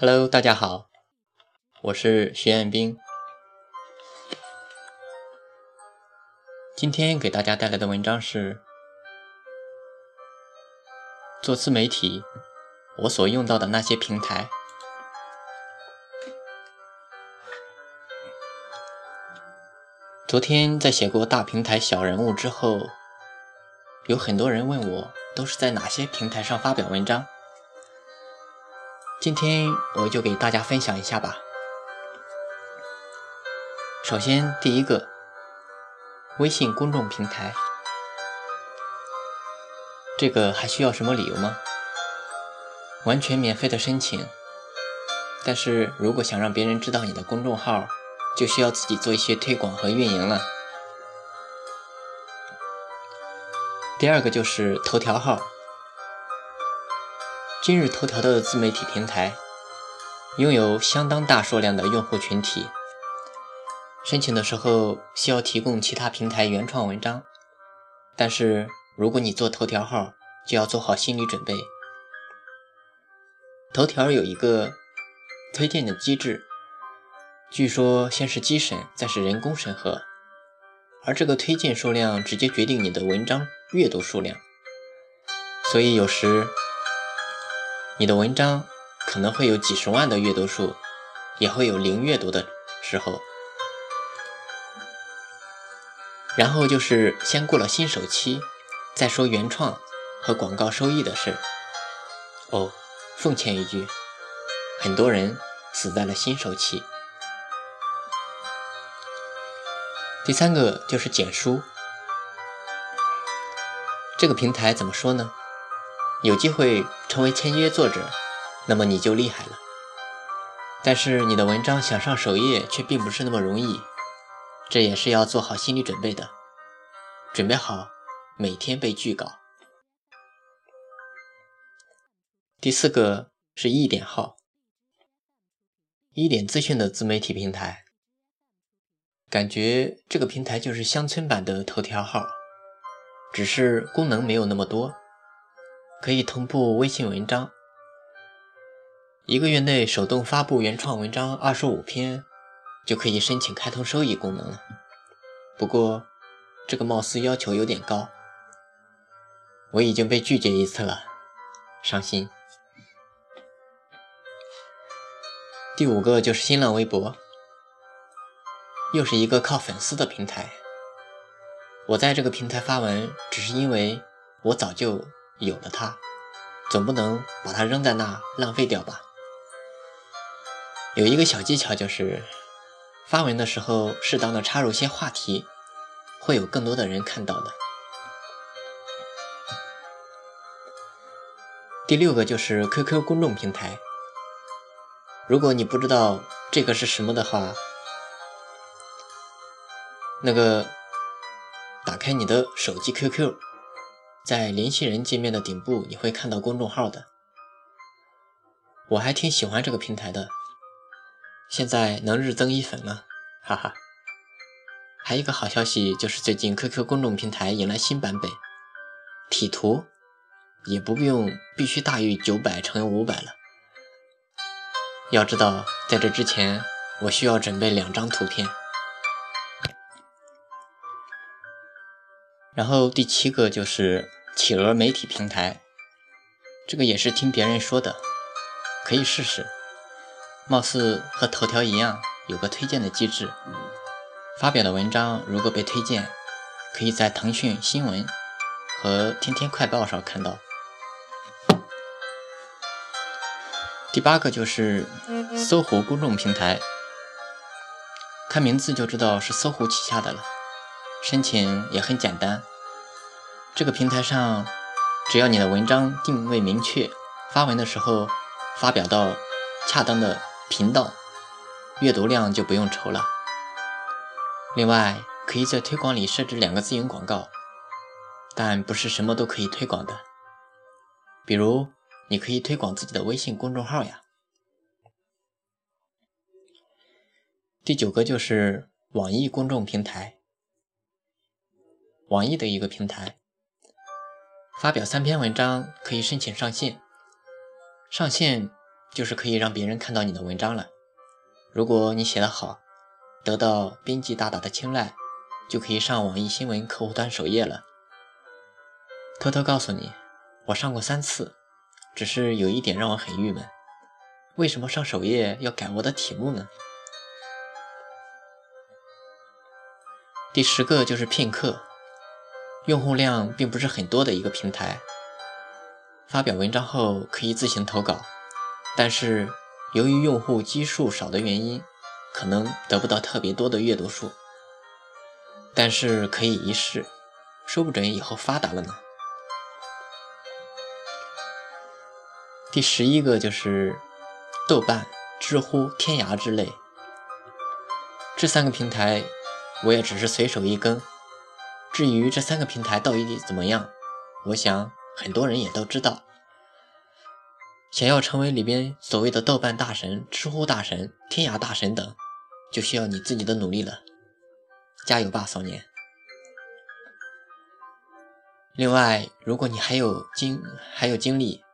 Hello，大家好，我是徐彦斌。今天给大家带来的文章是做自媒体我所用到的那些平台。昨天在写过大平台小人物之后，有很多人问我都是在哪些平台上发表文章。今天我就给大家分享一下吧。首先，第一个，微信公众平台，这个还需要什么理由吗？完全免费的申请，但是如果想让别人知道你的公众号，就需要自己做一些推广和运营了。第二个就是头条号。今日头条的自媒体平台拥有相当大数量的用户群体。申请的时候需要提供其他平台原创文章，但是如果你做头条号，就要做好心理准备。头条有一个推荐的机制，据说先是机审，再是人工审核，而这个推荐数量直接决定你的文章阅读数量，所以有时。你的文章可能会有几十万的阅读数，也会有零阅读的时候。然后就是先过了新手期，再说原创和广告收益的事。哦，奉劝一句，很多人死在了新手期。第三个就是简书，这个平台怎么说呢？有机会成为签约作者，那么你就厉害了。但是你的文章想上首页却并不是那么容易，这也是要做好心理准备的。准备好每天被拒稿。第四个是一点号，一点资讯的自媒体平台，感觉这个平台就是乡村版的头条号，只是功能没有那么多。可以同步微信文章，一个月内手动发布原创文章二十五篇，就可以申请开通收益功能了。不过，这个貌似要求有点高，我已经被拒绝一次了，伤心。第五个就是新浪微博，又是一个靠粉丝的平台。我在这个平台发文，只是因为我早就。有了它，总不能把它扔在那浪费掉吧？有一个小技巧就是，发文的时候适当的插入些话题，会有更多的人看到的。第六个就是 QQ 公众平台，如果你不知道这个是什么的话，那个打开你的手机 QQ。在联系人界面的顶部，你会看到公众号的。我还挺喜欢这个平台的，现在能日增一粉了，哈哈。还有一个好消息就是，最近 QQ 公众平台迎来新版本，体图也不用必须大于九百乘以五百了。要知道，在这之前，我需要准备两张图片。然后第七个就是。企鹅媒体平台，这个也是听别人说的，可以试试。貌似和头条一样，有个推荐的机制。发表的文章如果被推荐，可以在腾讯新闻和天天快报上看到。第八个就是搜狐公众平台，看名字就知道是搜狐旗下的了，申请也很简单。这个平台上，只要你的文章定位明确，发文的时候发表到恰当的频道，阅读量就不用愁了。另外，可以在推广里设置两个自营广告，但不是什么都可以推广的。比如，你可以推广自己的微信公众号呀。第九个就是网易公众平台，网易的一个平台。发表三篇文章可以申请上线，上线就是可以让别人看到你的文章了。如果你写得好，得到编辑大大的青睐，就可以上网易新闻客户端首页了。偷偷告诉你，我上过三次，只是有一点让我很郁闷，为什么上首页要改我的题目呢？第十个就是片刻，用户量并不是很多的一个平台，发表文章后可以自行投稿，但是由于用户基数少的原因，可能得不到特别多的阅读数，但是可以一试，说不准以后发达了呢。第十一个就是豆瓣、知乎、天涯之类，这三个平台。我也只是随手一更，至于这三个平台到底怎么样，我想很多人也都知道。想要成为里边所谓的豆瓣大神、知乎大神、天涯大神等，就需要你自己的努力了。加油吧，少年！另外，如果你还有精还有精力，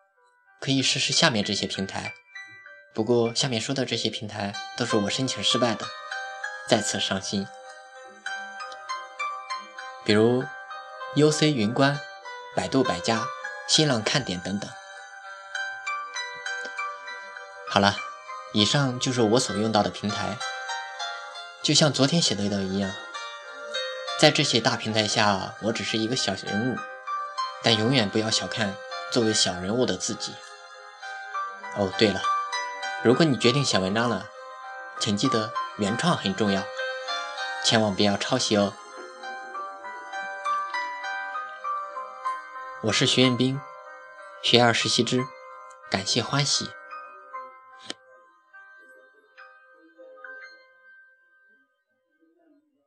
可以试试下面这些平台。不过下面说的这些平台都是我申请失败的，再次伤心。比如，UC 云观、百度百家、新浪看点等等。好了，以上就是我所用到的平台。就像昨天写的一样，在这些大平台下，我只是一个小人物，但永远不要小看作为小人物的自己。哦，对了，如果你决定写文章了，请记得原创很重要，千万不要抄袭哦。我是徐彦兵，学而时习之，感谢欢喜。